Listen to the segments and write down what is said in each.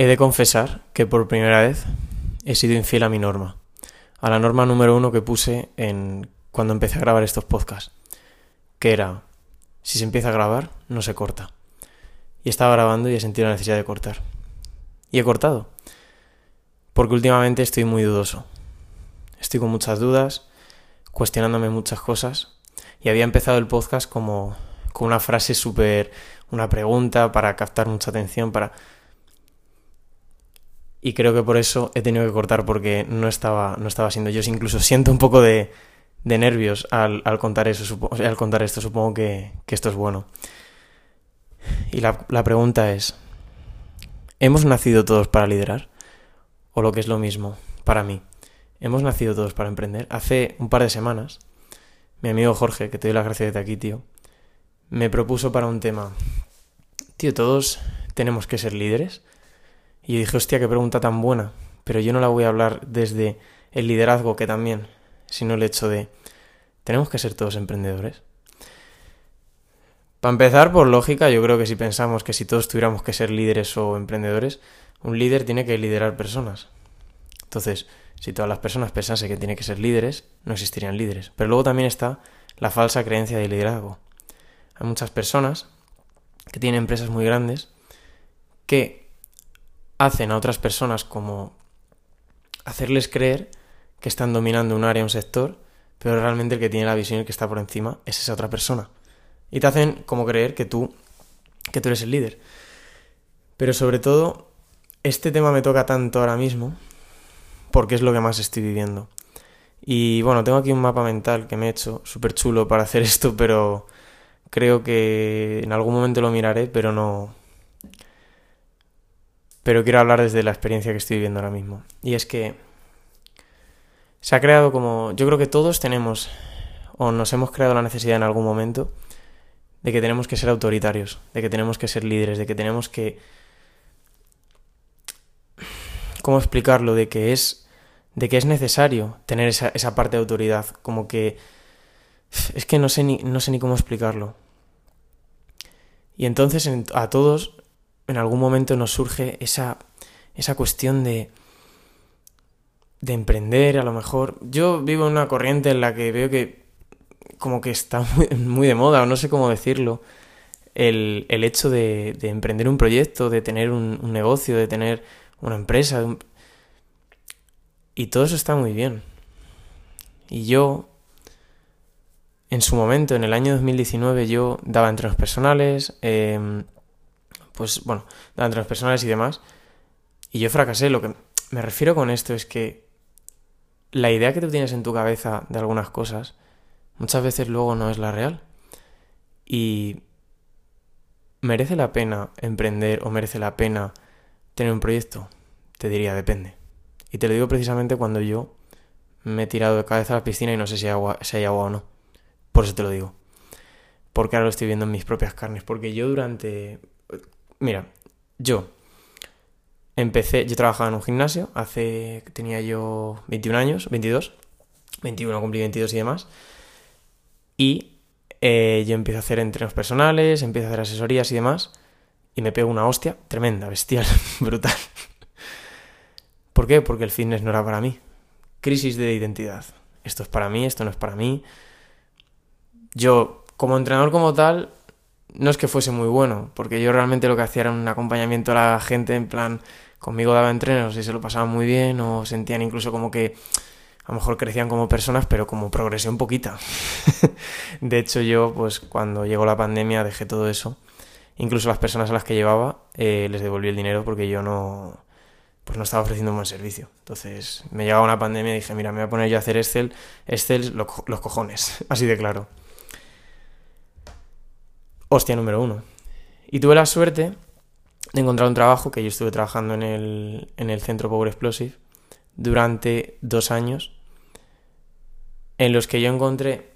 He de confesar que por primera vez he sido infiel a mi norma, a la norma número uno que puse en cuando empecé a grabar estos podcasts, que era, si se empieza a grabar, no se corta. Y estaba grabando y he sentido la necesidad de cortar. Y he cortado, porque últimamente estoy muy dudoso. Estoy con muchas dudas, cuestionándome muchas cosas, y había empezado el podcast como con una frase súper, una pregunta para captar mucha atención, para y creo que por eso he tenido que cortar porque no estaba, no estaba siendo yo. Incluso siento un poco de, de nervios al, al, contar eso, al contar esto. Supongo que, que esto es bueno. Y la, la pregunta es, ¿hemos nacido todos para liderar? O lo que es lo mismo, para mí, ¿hemos nacido todos para emprender? Hace un par de semanas, mi amigo Jorge, que te doy las gracias de aquí, tío, me propuso para un tema, tío, todos tenemos que ser líderes. Y dije, hostia, qué pregunta tan buena. Pero yo no la voy a hablar desde el liderazgo, que también, sino el hecho de, ¿tenemos que ser todos emprendedores? Para empezar, por lógica, yo creo que si pensamos que si todos tuviéramos que ser líderes o emprendedores, un líder tiene que liderar personas. Entonces, si todas las personas pensasen que tiene que ser líderes, no existirían líderes. Pero luego también está la falsa creencia de liderazgo. Hay muchas personas que tienen empresas muy grandes que hacen a otras personas como hacerles creer que están dominando un área, un sector, pero realmente el que tiene la visión y el que está por encima es esa otra persona. Y te hacen como creer que tú, que tú eres el líder. Pero sobre todo, este tema me toca tanto ahora mismo porque es lo que más estoy viviendo. Y bueno, tengo aquí un mapa mental que me he hecho súper chulo para hacer esto, pero creo que en algún momento lo miraré, pero no, pero quiero hablar desde la experiencia que estoy viviendo ahora mismo. Y es que se ha creado como, yo creo que todos tenemos, o nos hemos creado la necesidad en algún momento, de que tenemos que ser autoritarios, de que tenemos que ser líderes, de que tenemos que... ¿Cómo explicarlo? De que es, de que es necesario tener esa, esa parte de autoridad, como que... Es que no sé ni, no sé ni cómo explicarlo. Y entonces a todos en algún momento nos surge esa, esa cuestión de, de emprender, a lo mejor. Yo vivo en una corriente en la que veo que como que está muy, de moda, o no sé cómo decirlo, el, el hecho de, de, emprender un proyecto, de tener un, negocio, de tener una empresa. Y todo eso está muy bien. Y yo, en su momento, en el año 2019, yo daba entrenos personales, eh, pues bueno, de personales y demás. Y yo fracasé. Lo que me refiero con esto es que la idea que tú tienes en tu cabeza de algunas cosas muchas veces luego no es la real. Y ¿merece la pena emprender o merece la pena tener un proyecto? Te diría, depende. Y te lo digo precisamente cuando yo me he tirado de cabeza a la piscina y no sé si si hay agua o no. Por eso te lo digo. Porque ahora lo estoy viendo en mis propias carnes. Porque yo durante Mira, yo empecé, yo trabajaba en un gimnasio, hace, tenía yo 21 años, 22, 21 cumplí 22 y demás, y eh, yo empiezo a hacer entrenos personales, empiezo a hacer asesorías y demás, y me pego una hostia tremenda, bestial, brutal. ¿Por qué? Porque el fitness no era para mí. Crisis de identidad. Esto es para mí, esto no es para mí. Yo, como entrenador como tal, no es que fuese muy bueno, porque yo realmente lo que hacía era un acompañamiento a la gente, en plan, conmigo daba entrenos y se lo pasaban muy bien, o sentían incluso como que a lo mejor crecían como personas, pero como progresión poquita. de hecho, yo, pues cuando llegó la pandemia, dejé todo eso. Incluso las personas a las que llevaba, eh, les devolví el dinero porque yo no, pues no estaba ofreciendo un buen servicio. Entonces, me llegaba una pandemia y dije, mira, me voy a poner yo a hacer Excel, Excel, los cojones, así de claro hostia número uno. Y tuve la suerte de encontrar un trabajo que yo estuve trabajando en el, en el centro Power Explosive durante dos años, en los que yo encontré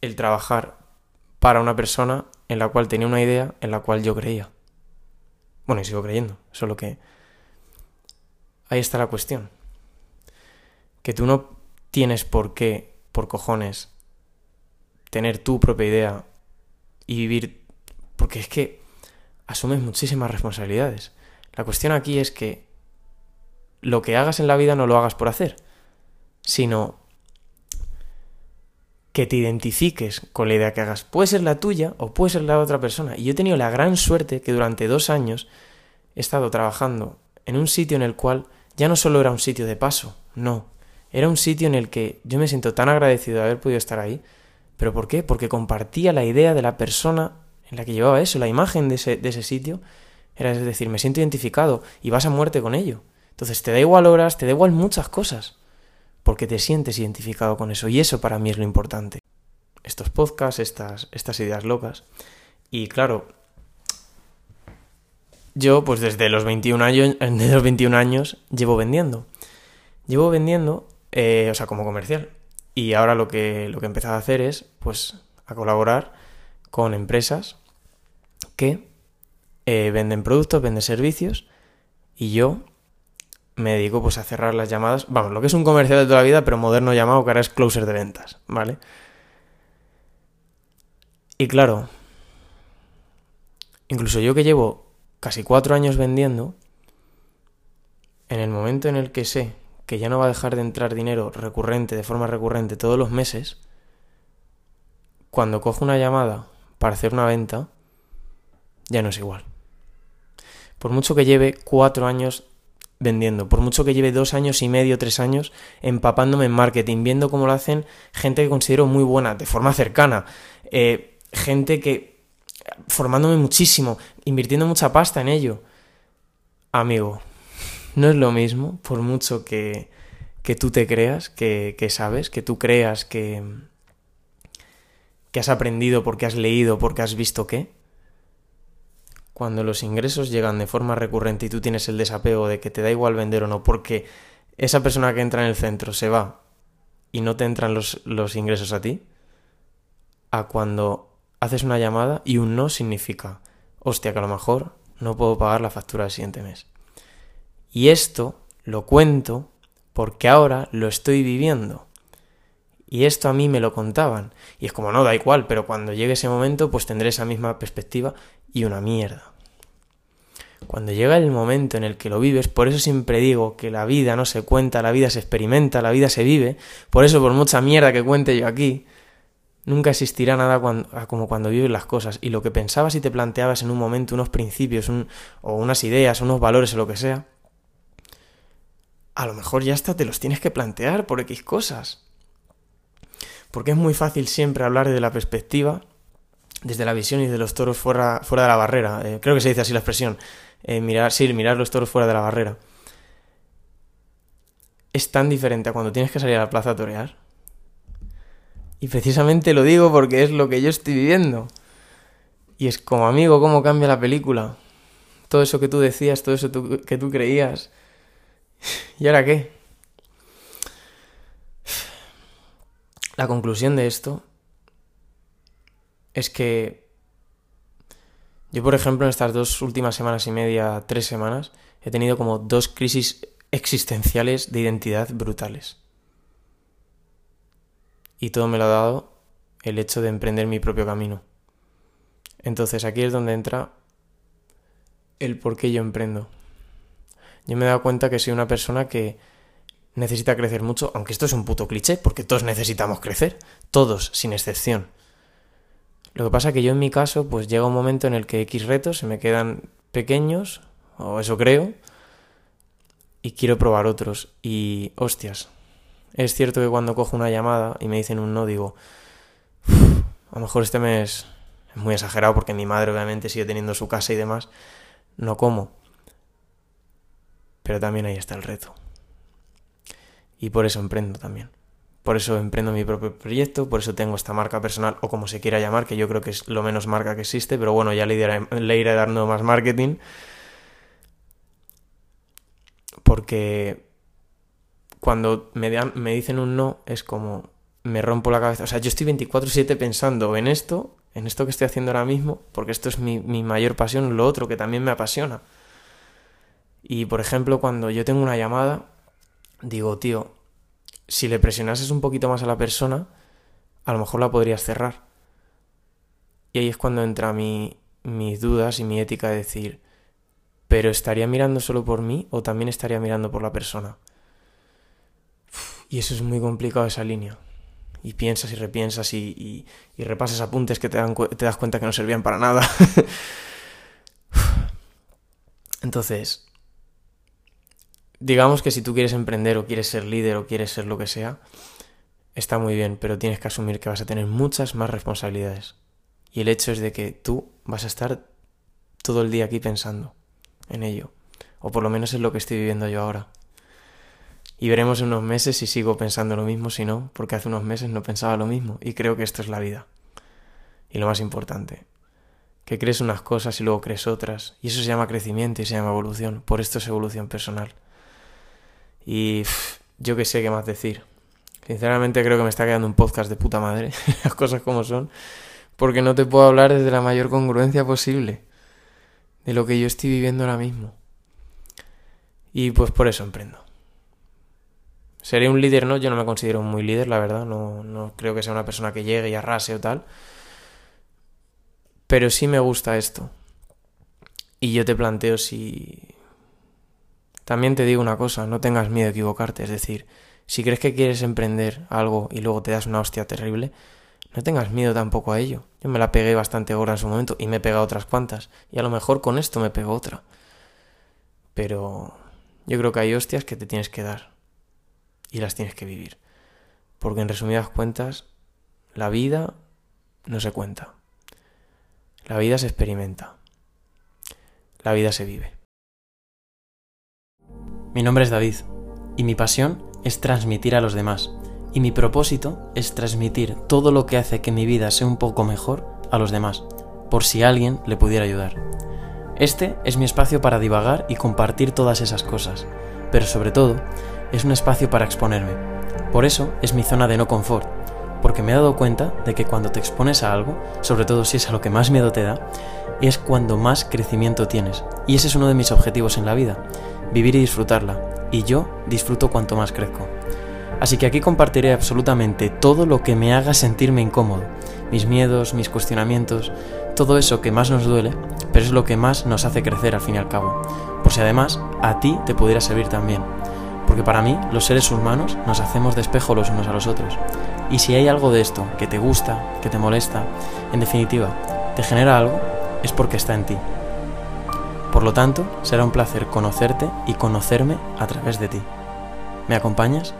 el trabajar para una persona en la cual tenía una idea en la cual yo creía. Bueno, y sigo creyendo, solo que ahí está la cuestión. Que tú no tienes por qué, por cojones, tener tu propia idea y vivir, porque es que asumes muchísimas responsabilidades. La cuestión aquí es que lo que hagas en la vida no lo hagas por hacer, sino que te identifiques con la idea que hagas. Puede ser la tuya o puede ser la de otra persona. Y yo he tenido la gran suerte que durante dos años he estado trabajando en un sitio en el cual ya no solo era un sitio de paso, no. Era un sitio en el que yo me siento tan agradecido de haber podido estar ahí. ¿Pero por qué? Porque compartía la idea de la persona en la que llevaba eso, la imagen de ese, de ese sitio. Era es decir, me siento identificado y vas a muerte con ello. Entonces te da igual horas, te da igual muchas cosas. Porque te sientes identificado con eso. Y eso para mí es lo importante. Estos podcasts, estas, estas ideas locas. Y claro, yo pues desde los 21 años, desde los 21 años llevo vendiendo. Llevo vendiendo, eh, o sea, como comercial. Y ahora lo que, lo que he empezado a hacer es, pues, a colaborar con empresas que eh, venden productos, venden servicios, y yo me dedico pues a cerrar las llamadas. Vamos, lo que es un comercial de toda la vida, pero moderno llamado, que ahora es closer de ventas, ¿vale? Y claro, incluso yo que llevo casi cuatro años vendiendo, en el momento en el que sé que ya no va a dejar de entrar dinero recurrente, de forma recurrente, todos los meses, cuando cojo una llamada para hacer una venta, ya no es igual. Por mucho que lleve cuatro años vendiendo, por mucho que lleve dos años y medio, tres años empapándome en marketing, viendo cómo lo hacen gente que considero muy buena, de forma cercana, eh, gente que formándome muchísimo, invirtiendo mucha pasta en ello. Amigo, no es lo mismo, por mucho que, que tú te creas, que, que sabes, que tú creas que, que has aprendido porque has leído, porque has visto qué. Cuando los ingresos llegan de forma recurrente y tú tienes el desapego de que te da igual vender o no, porque esa persona que entra en el centro se va y no te entran los, los ingresos a ti, a cuando haces una llamada y un no significa, hostia, que a lo mejor no puedo pagar la factura del siguiente mes. Y esto lo cuento porque ahora lo estoy viviendo. Y esto a mí me lo contaban. Y es como, no, da igual, pero cuando llegue ese momento, pues tendré esa misma perspectiva y una mierda. Cuando llega el momento en el que lo vives, por eso siempre digo que la vida no se cuenta, la vida se experimenta, la vida se vive. Por eso, por mucha mierda que cuente yo aquí, Nunca existirá nada como cuando vives las cosas y lo que pensabas y te planteabas en un momento, unos principios o unas ideas, unos valores o lo que sea, a lo mejor ya hasta te los tienes que plantear por X cosas. Porque es muy fácil siempre hablar de la perspectiva, desde la visión y de los toros fuera, fuera de la barrera. Eh, creo que se dice así la expresión. Eh, mirar, sí, mirar los toros fuera de la barrera. Es tan diferente a cuando tienes que salir a la plaza a torear y precisamente lo digo porque es lo que yo estoy viviendo. Y es como amigo, cómo cambia la película. Todo eso que tú decías, todo eso que tú creías. ¿Y ahora qué? La conclusión de esto es que yo, por ejemplo, en estas dos últimas semanas y media, tres semanas, he tenido como dos crisis existenciales de identidad brutales. Y todo me lo ha dado el hecho de emprender mi propio camino. Entonces aquí es donde entra el por qué yo emprendo. Yo me he dado cuenta que soy una persona que necesita crecer mucho, aunque esto es un puto cliché, porque todos necesitamos crecer, todos, sin excepción. Lo que pasa es que yo en mi caso, pues llega un momento en el que X retos se me quedan pequeños, o eso creo, y quiero probar otros. Y hostias, es cierto que cuando cojo una llamada y me dicen un no, digo, a lo mejor este mes es muy exagerado porque mi madre obviamente sigue teniendo su casa y demás, no como. Pero también ahí está el reto. Y por eso emprendo también. Por eso emprendo mi propio proyecto, por eso tengo esta marca personal, o como se quiera llamar, que yo creo que es lo menos marca que existe, pero bueno, ya le iré, dando más marketing. Porque cuando me, me dicen un no, es como me rompo la cabeza. O sea, yo estoy 24/7 pensando en esto, en esto que estoy haciendo ahora mismo, porque esto es mi, mi mayor pasión, lo otro que también me apasiona. Y por ejemplo, cuando yo tengo una llamada, digo, tío, si le presionases un poquito más a la persona, a lo mejor la podrías cerrar. Y ahí es cuando entra mi, mis dudas y mi ética de decir, pero estaría mirando solo por mí o también estaría mirando por la persona. Y eso es muy complicado esa línea. Y piensas y repiensas y, repasas apuntes que te, dan, te das cuenta que no servían para nada. Entonces, digamos que si tú quieres emprender o quieres ser líder o quieres ser lo que sea, está muy bien, pero tienes que asumir que vas a tener muchas más responsabilidades. Y el hecho es de que tú vas a estar todo el día aquí pensando en ello. O por lo menos es lo que estoy viviendo yo ahora. Y veremos en unos meses si sigo pensando lo mismo, si no, porque hace unos meses no pensaba lo mismo. Y creo que esto es la vida. Y lo más importante, que crees unas cosas y luego crees otras. Y eso se llama crecimiento y se llama evolución. Por esto es evolución personal. Y yo qué sé qué más decir. Sinceramente creo que me está quedando un podcast de puta madre, las cosas como son, porque no te puedo hablar desde la mayor congruencia posible de lo que yo estoy viviendo ahora mismo. Y pues por eso emprendo. Seré un líder, ¿no? Yo no me considero muy líder, la verdad, no, no creo que sea una persona que llegue y arrase o tal. Pero sí me gusta esto. Y yo te planteo si también te digo una cosa, no tengas miedo a equivocarte, es decir, si crees que quieres emprender algo y luego te das una hostia terrible, no tengas miedo tampoco a ello. Yo me la pegué bastante gorda en su momento y me he pegado otras cuantas, y a lo mejor con esto me pego otra. Pero yo creo que hay hostias que te tienes que dar y las tienes que vivir. Porque en resumidas cuentas, la vida no se cuenta. La vida se experimenta. La vida se vive. Mi nombre es David y mi pasión es transmitir a los demás. Y mi propósito es transmitir todo lo que hace que mi vida sea un poco mejor a los demás, por si alguien le pudiera ayudar. Este es mi espacio para divagar y compartir todas esas cosas, pero sobre todo es un espacio para exponerme. Por eso es mi zona de no confort, porque me he dado cuenta de que cuando te expones a algo, sobre todo si es a lo que más miedo te da, es cuando más crecimiento tienes. Y ese es uno de mis objetivos en la vida, vivir y disfrutarla, y yo disfruto cuanto más crezco. Así que aquí compartiré absolutamente todo lo que me haga sentirme incómodo, mis miedos, mis cuestionamientos, todo eso que más nos duele, pero es lo que más nos hace crecer al fin y al cabo, por si además a ti te pudiera servir también. Porque para mí, los seres humanos nos hacemos de espejo los unos a los otros. Y si hay algo de esto que te gusta, que te molesta, en definitiva, te genera algo, es porque está en ti. Por lo tanto, será un placer conocerte y conocerme a través de ti. ¿Me acompañas?